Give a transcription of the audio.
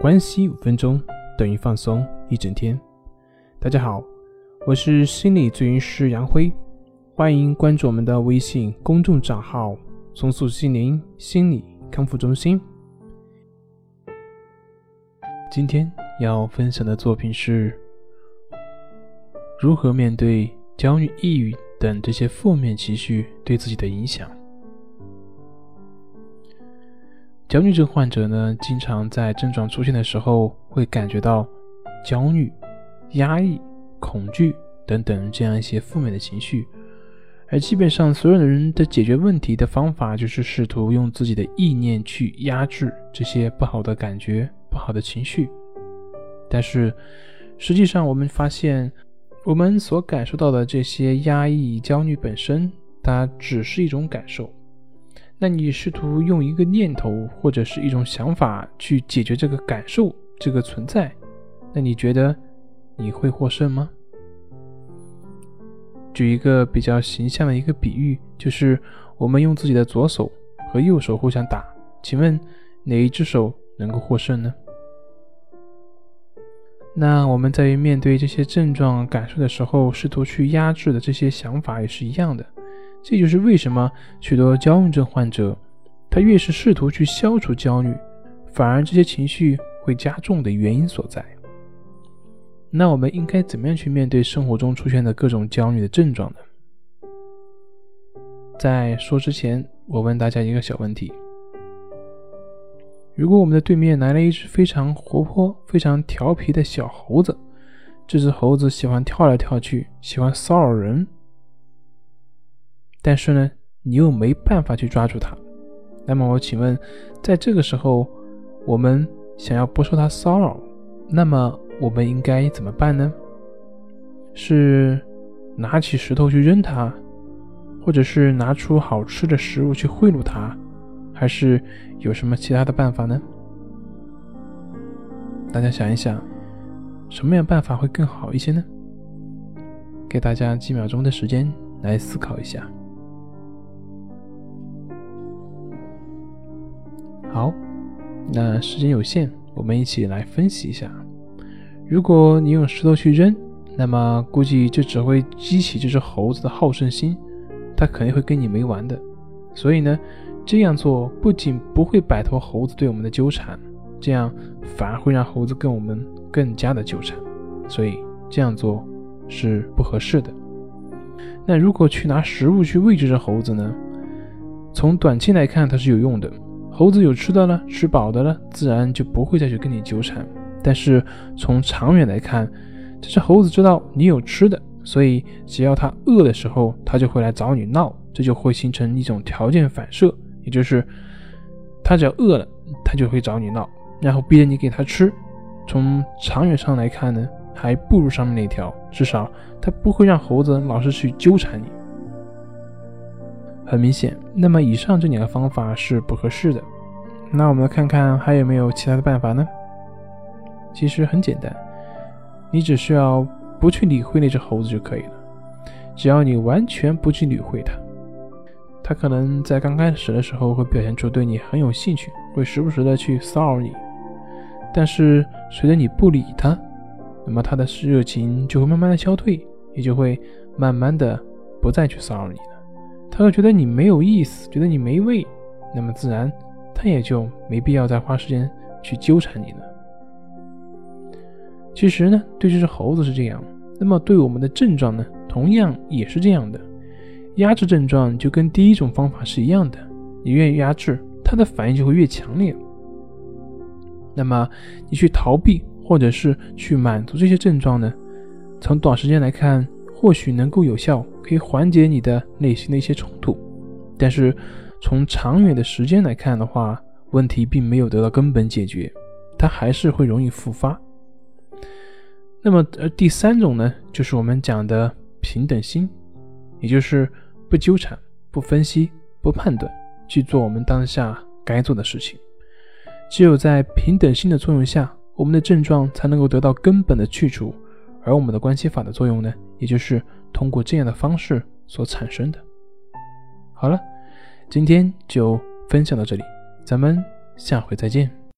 关系五分钟等于放松一整天。大家好，我是心理咨询师杨辉，欢迎关注我们的微信公众账号“松塑心灵心理康复中心”。今天要分享的作品是如何面对焦虑、抑郁等这些负面情绪对自己的影响。焦虑症患者呢，经常在症状出现的时候会感觉到焦虑、压抑、恐惧等等这样一些负面的情绪，而基本上所有的人的解决问题的方法就是试图用自己的意念去压制这些不好的感觉、不好的情绪。但是实际上，我们发现我们所感受到的这些压抑、焦虑本身，它只是一种感受。那你试图用一个念头或者是一种想法去解决这个感受、这个存在，那你觉得你会获胜吗？举一个比较形象的一个比喻，就是我们用自己的左手和右手互相打，请问哪一只手能够获胜呢？那我们在面对这些症状感受的时候，试图去压制的这些想法也是一样的。这就是为什么许多焦虑症患者，他越是试图去消除焦虑，反而这些情绪会加重的原因所在。那我们应该怎么样去面对生活中出现的各种焦虑的症状呢？在说之前，我问大家一个小问题：如果我们的对面来了一只非常活泼、非常调皮的小猴子，这只猴子喜欢跳来跳去，喜欢骚扰人。但是呢，你又没办法去抓住它。那么我请问，在这个时候，我们想要不受它骚扰，那么我们应该怎么办呢？是拿起石头去扔它，或者是拿出好吃的食物去贿赂它，还是有什么其他的办法呢？大家想一想，什么样办法会更好一些呢？给大家几秒钟的时间来思考一下。好，那时间有限，我们一起来分析一下。如果你用石头去扔，那么估计这只会激起这只猴子的好胜心，它肯定会跟你没完的。所以呢，这样做不仅不会摆脱猴子对我们的纠缠，这样反而会让猴子跟我们更加的纠缠。所以这样做是不合适的。那如果去拿食物去喂这只猴子呢？从短期来看，它是有用的。猴子有吃的了，吃饱的了，自然就不会再去跟你纠缠。但是从长远来看，这只猴子知道你有吃的，所以只要它饿的时候，它就会来找你闹，这就会形成一种条件反射，也就是它只要饿了，它就会找你闹，然后逼着你给它吃。从长远上来看呢，还不如上面那条，至少它不会让猴子老是去纠缠你。很明显，那么以上这两个方法是不合适的。那我们来看看还有没有其他的办法呢？其实很简单，你只需要不去理会那只猴子就可以了。只要你完全不去理会它，它可能在刚开始的时候会表现出对你很有兴趣，会时不时的去骚扰你。但是随着你不理它，那么它的热情就会慢慢的消退，也就会慢慢的不再去骚扰你。他会觉得你没有意思，觉得你没味，那么自然他也就没必要再花时间去纠缠你了。其实呢，对这只猴子是这样，那么对我们的症状呢，同样也是这样的。压制症状就跟第一种方法是一样的，你越压制，它的反应就会越强烈。那么你去逃避或者是去满足这些症状呢，从短时间来看。或许能够有效，可以缓解你的内心的一些冲突，但是从长远的时间来看的话，问题并没有得到根本解决，它还是会容易复发。那么，而第三种呢，就是我们讲的平等心，也就是不纠缠、不分析、不判断，去做我们当下该做的事情。只有在平等心的作用下，我们的症状才能够得到根本的去除。而我们的关系法的作用呢，也就是通过这样的方式所产生的。好了，今天就分享到这里，咱们下回再见。